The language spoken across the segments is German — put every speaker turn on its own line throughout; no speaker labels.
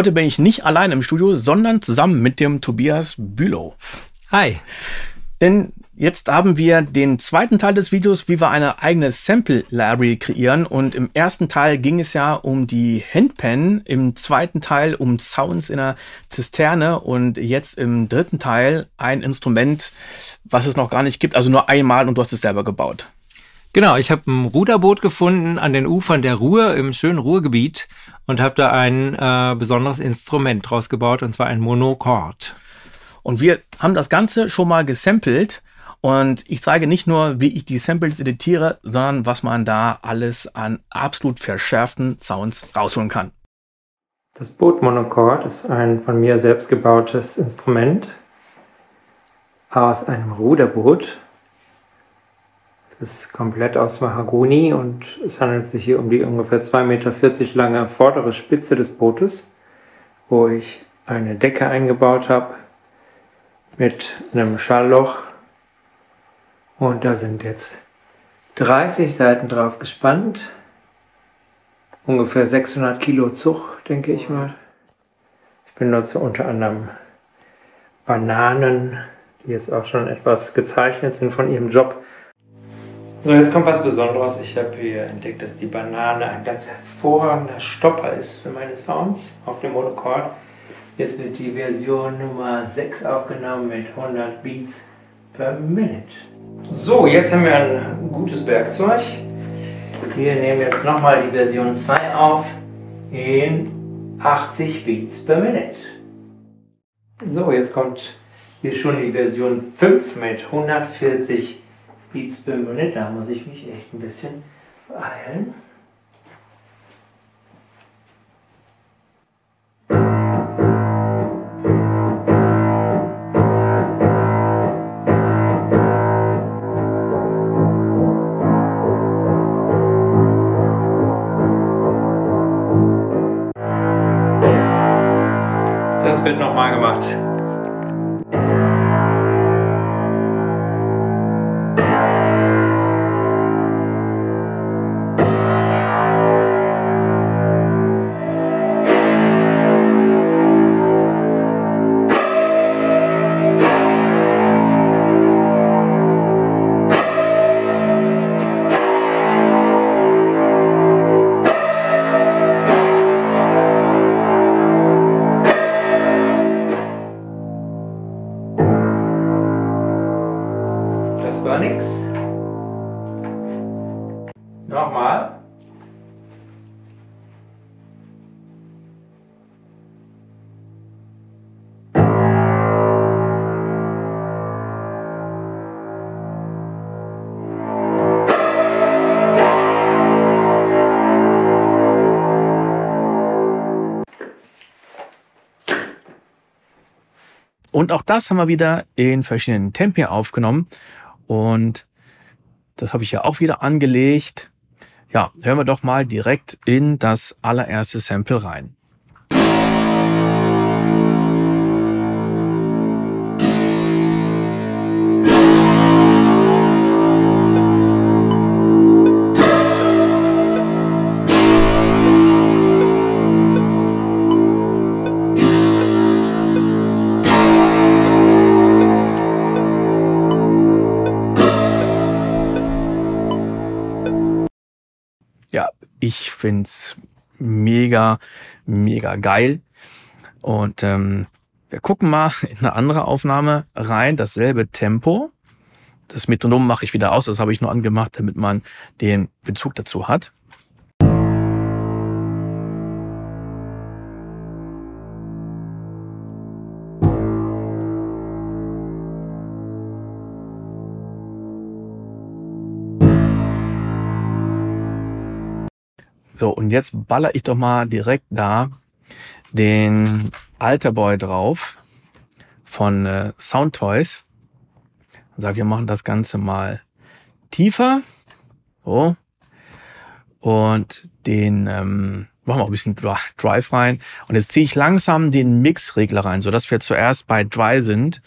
Heute bin ich nicht allein im Studio, sondern zusammen mit dem Tobias Bülow.
Hi.
Denn jetzt haben wir den zweiten Teil des Videos, wie wir eine eigene Sample Library kreieren. Und im ersten Teil ging es ja um die Handpan, im zweiten Teil um Sounds in der Zisterne und jetzt im dritten Teil ein Instrument, was es noch gar nicht gibt, also nur einmal und du hast es selber gebaut.
Genau, ich habe ein Ruderboot gefunden an den Ufern der Ruhr im schönen Ruhrgebiet und habe da ein äh, besonderes Instrument draus gebaut und zwar ein Monochord.
Und wir haben das Ganze schon mal gesampelt. Und ich zeige nicht nur, wie ich die Samples editiere, sondern was man da alles an absolut verschärften Sounds rausholen kann.
Das Boot Monochord ist ein von mir selbst gebautes Instrument aus einem Ruderboot. Ist komplett aus Mahagoni und es handelt sich hier um die ungefähr 2,40 Meter lange vordere Spitze des Bootes, wo ich eine Decke eingebaut habe mit einem Schallloch. Und da sind jetzt 30 Seiten drauf gespannt. Ungefähr 600 Kilo Zug, denke ich mal. Ich benutze unter anderem Bananen, die jetzt auch schon etwas gezeichnet sind von ihrem Job. So, jetzt kommt was Besonderes. Ich habe hier entdeckt, dass die Banane ein ganz hervorragender Stopper ist für meine Sounds auf dem Monochord. Jetzt wird die Version Nummer 6 aufgenommen mit 100 Beats per Minute. So, jetzt haben wir ein gutes Werkzeug. Wir nehmen jetzt nochmal die Version 2 auf in 80 Beats per Minute. So, jetzt kommt hier schon die Version 5 mit 140 Beats per Minute. Da muss ich mich echt ein bisschen beeilen.
Und auch das haben wir wieder in verschiedenen Tempi aufgenommen. Und das habe ich ja auch wieder angelegt. Ja, hören wir doch mal direkt in das allererste Sample rein. Ich find's mega, mega geil. Und ähm, wir gucken mal in eine andere Aufnahme rein, dasselbe Tempo. Das Metronom mache ich wieder aus, das habe ich nur angemacht, damit man den Bezug dazu hat. So, und jetzt baller ich doch mal direkt da den Alterboy drauf von äh, Soundtoys. Sag, wir machen das Ganze mal tiefer. So. Und den ähm, machen wir auch ein bisschen Dri- Drive rein. Und jetzt ziehe ich langsam den Mix-Regler rein, sodass wir zuerst bei Dry sind.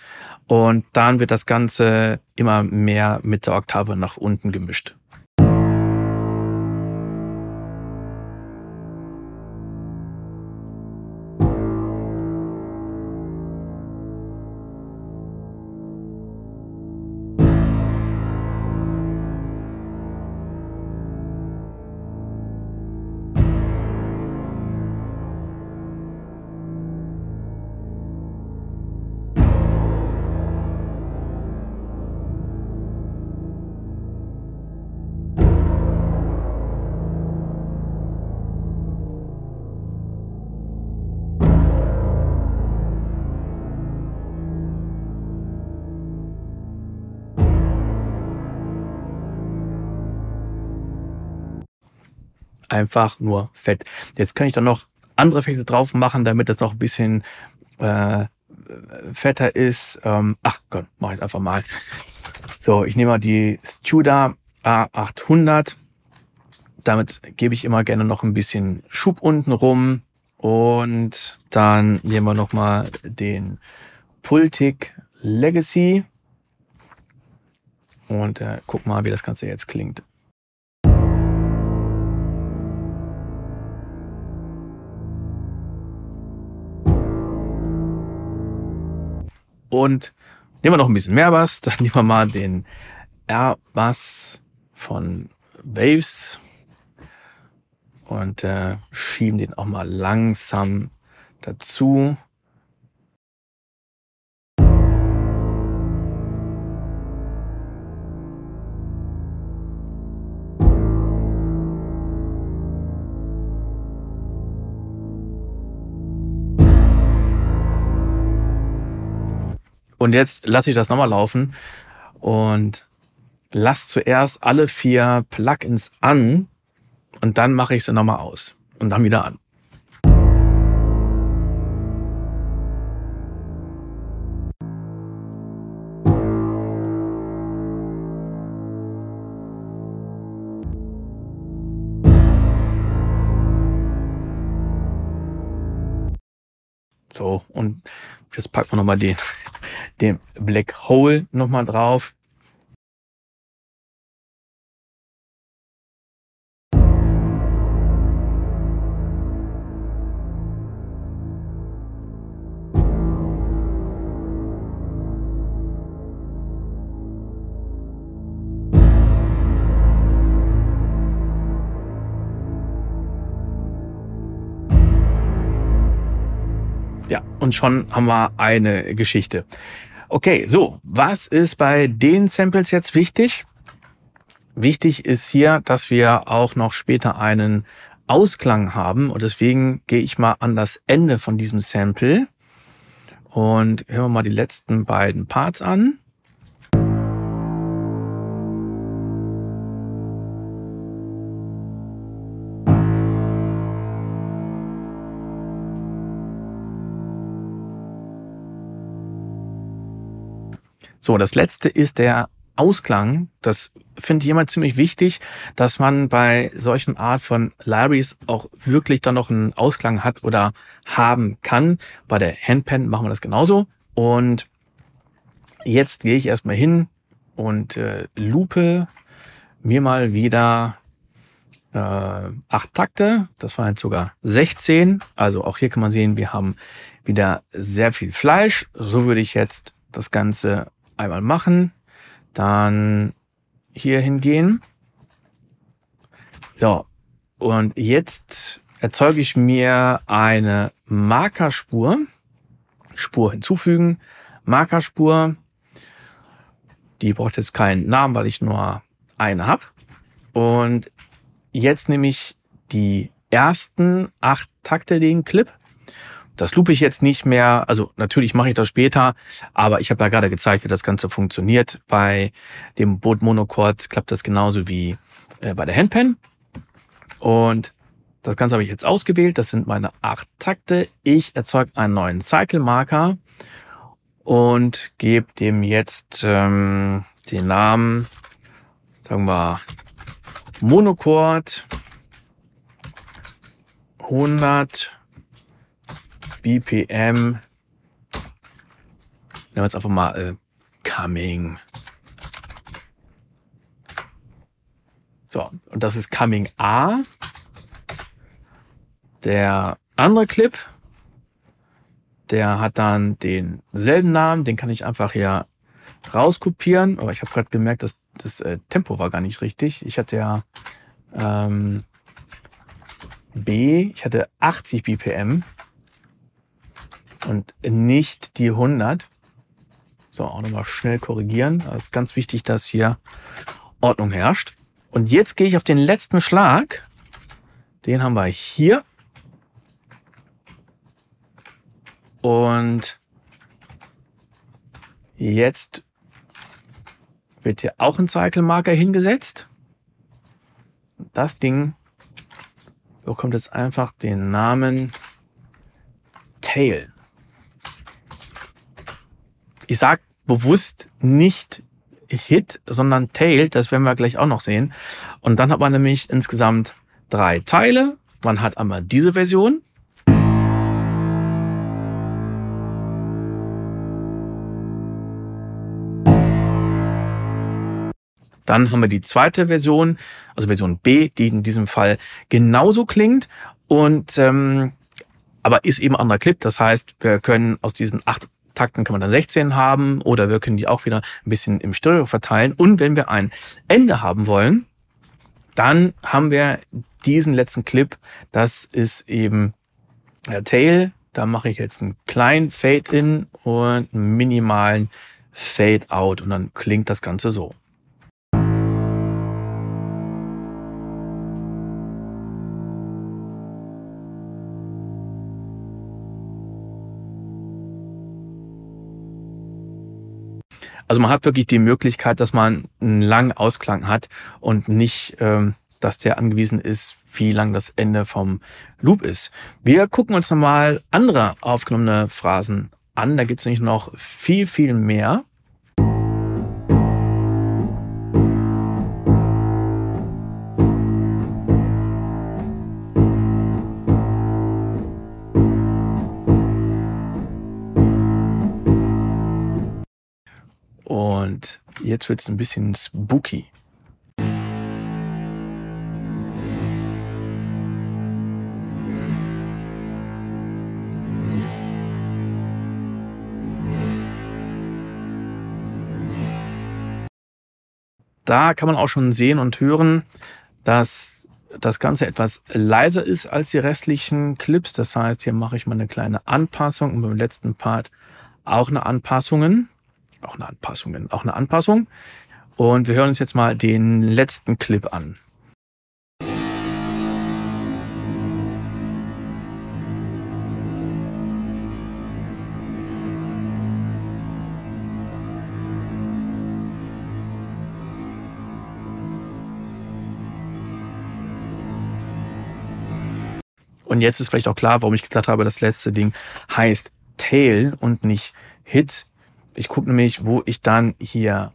Und dann wird das Ganze immer mehr mit der Oktave nach unten gemischt. Einfach nur fett. Jetzt kann ich dann noch andere Effekte drauf machen, damit das noch ein bisschen äh, fetter ist. Ähm, ach Gott, mach ich einfach mal. So, ich nehme mal die Studa A800. Damit gebe ich immer gerne noch ein bisschen Schub unten rum. Und dann nehmen wir noch mal den Pultic Legacy. Und äh, guck mal, wie das Ganze jetzt klingt. Und nehmen wir noch ein bisschen mehr Bass. Dann nehmen wir mal den R-Bass von Waves und äh, schieben den auch mal langsam dazu. Und jetzt lasse ich das nochmal laufen und lasse zuerst alle vier Plugins an und dann mache ich sie nochmal aus und dann wieder an. So, und jetzt packen wir nochmal den, den Black Hole nochmal drauf. Und schon haben wir eine Geschichte. Okay, so, was ist bei den Samples jetzt wichtig? Wichtig ist hier, dass wir auch noch später einen Ausklang haben und deswegen gehe ich mal an das Ende von diesem Sample und hören wir mal die letzten beiden Parts an. So, das letzte ist der Ausklang. Das finde ich immer ziemlich wichtig, dass man bei solchen Art von Libraries auch wirklich dann noch einen Ausklang hat oder haben kann. Bei der Handpan machen wir das genauso. Und jetzt gehe ich erstmal hin und äh, lupe mir mal wieder äh, acht Takte. Das waren jetzt sogar 16. Also auch hier kann man sehen, wir haben wieder sehr viel Fleisch. So würde ich jetzt das Ganze einmal machen, dann hier hingehen. So, und jetzt erzeuge ich mir eine Markerspur. Spur hinzufügen, Markerspur. Die braucht jetzt keinen Namen, weil ich nur eine habe. Und jetzt nehme ich die ersten acht Takte den Clip das loop ich jetzt nicht mehr. Also natürlich mache ich das später, aber ich habe ja gerade gezeigt, wie das Ganze funktioniert. Bei dem Boot Monochord klappt das genauso wie äh, bei der Handpan. Und das Ganze habe ich jetzt ausgewählt. Das sind meine acht Takte. Ich erzeuge einen neuen Cycle-Marker und gebe dem jetzt ähm, den Namen, sagen wir, Monochord 100 BPM. Nehmen wir jetzt einfach mal äh, Coming. So, und das ist Coming A. Der andere Clip, der hat dann denselben Namen, den kann ich einfach hier rauskopieren. Aber ich habe gerade gemerkt, dass das äh, Tempo war gar nicht richtig. Ich hatte ja ähm, B, ich hatte 80 BPM und nicht die 100. So, auch nochmal schnell korrigieren. Es ist ganz wichtig, dass hier Ordnung herrscht. Und jetzt gehe ich auf den letzten Schlag. Den haben wir hier. Und jetzt wird hier auch ein Cycle Marker hingesetzt. Das Ding bekommt jetzt einfach den Namen Tail. Ich sag bewusst nicht Hit, sondern Tail. Das werden wir gleich auch noch sehen. Und dann hat man nämlich insgesamt drei Teile. Man hat einmal diese Version. Dann haben wir die zweite Version, also Version B, die in diesem Fall genauso klingt und ähm, aber ist eben anderer Clip. Das heißt, wir können aus diesen acht Takten kann man dann 16 haben oder wir können die auch wieder ein bisschen im Stereo verteilen. Und wenn wir ein Ende haben wollen, dann haben wir diesen letzten Clip. Das ist eben der Tail. Da mache ich jetzt einen kleinen Fade-In und einen minimalen Fade-Out und dann klingt das Ganze so. Also man hat wirklich die Möglichkeit, dass man einen langen Ausklang hat und nicht, ähm, dass der angewiesen ist, wie lang das Ende vom Loop ist. Wir gucken uns nochmal andere aufgenommene Phrasen an. Da gibt es nämlich noch viel, viel mehr. Jetzt wird es ein bisschen spooky. Da kann man auch schon sehen und hören, dass das Ganze etwas leiser ist als die restlichen Clips. Das heißt, hier mache ich mal eine kleine Anpassung und beim letzten Part auch eine Anpassungen auch eine Anpassung, auch eine Anpassung. Und wir hören uns jetzt mal den letzten Clip an. Und jetzt ist vielleicht auch klar, warum ich gesagt habe, das letzte Ding heißt Tail und nicht Hit. Ich gucke nämlich, wo ich dann hier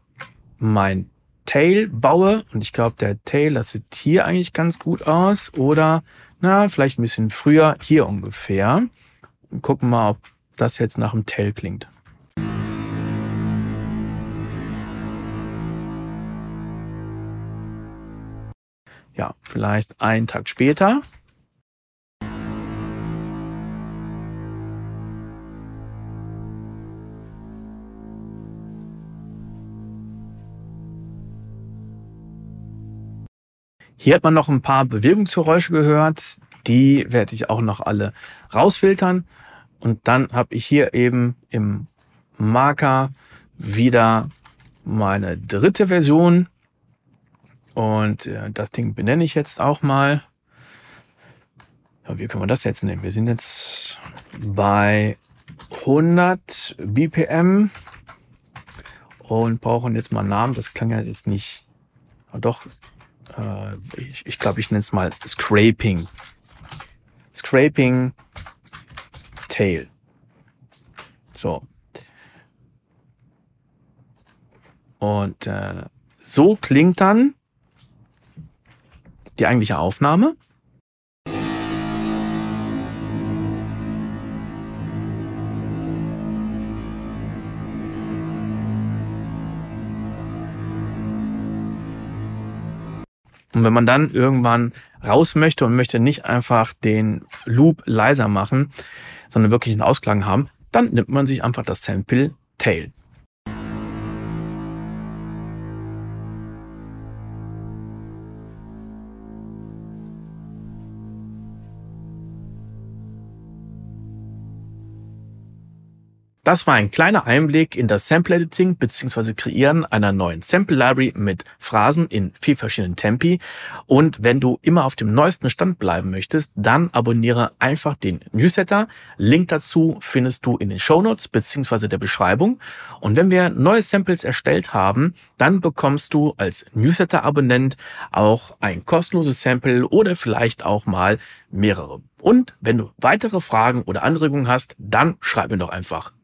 mein Tail baue. Und ich glaube, der Tail, das sieht hier eigentlich ganz gut aus. Oder, na, vielleicht ein bisschen früher, hier ungefähr. Und gucken mal, ob das jetzt nach dem Tail klingt. Ja, vielleicht einen Tag später. Hier hat man noch ein paar Bewegungsgeräusche gehört. Die werde ich auch noch alle rausfiltern. Und dann habe ich hier eben im Marker wieder meine dritte Version. Und äh, das Ding benenne ich jetzt auch mal. Wie können wir das jetzt nehmen? Wir sind jetzt bei 100 BPM und brauchen jetzt mal einen Namen. Das klang ja jetzt nicht. Doch, äh, ich, ich glaube, ich nenne es mal Scraping. Scraping Tail. So. Und äh, so klingt dann die eigentliche Aufnahme. Und wenn man dann irgendwann raus möchte und möchte nicht einfach den Loop leiser machen, sondern wirklich einen Ausklang haben, dann nimmt man sich einfach das Sample Tail. Das war ein kleiner Einblick in das Sample Editing bzw. Kreieren einer neuen Sample Library mit Phrasen in vier verschiedenen Tempi. Und wenn du immer auf dem neuesten Stand bleiben möchtest, dann abonniere einfach den Newsletter. Link dazu findest du in den Show Notes bzw. der Beschreibung. Und wenn wir neue Samples erstellt haben, dann bekommst du als Newsletter-Abonnent auch ein kostenloses Sample oder vielleicht auch mal mehrere. Und wenn du weitere Fragen oder Anregungen hast, dann schreib mir doch einfach.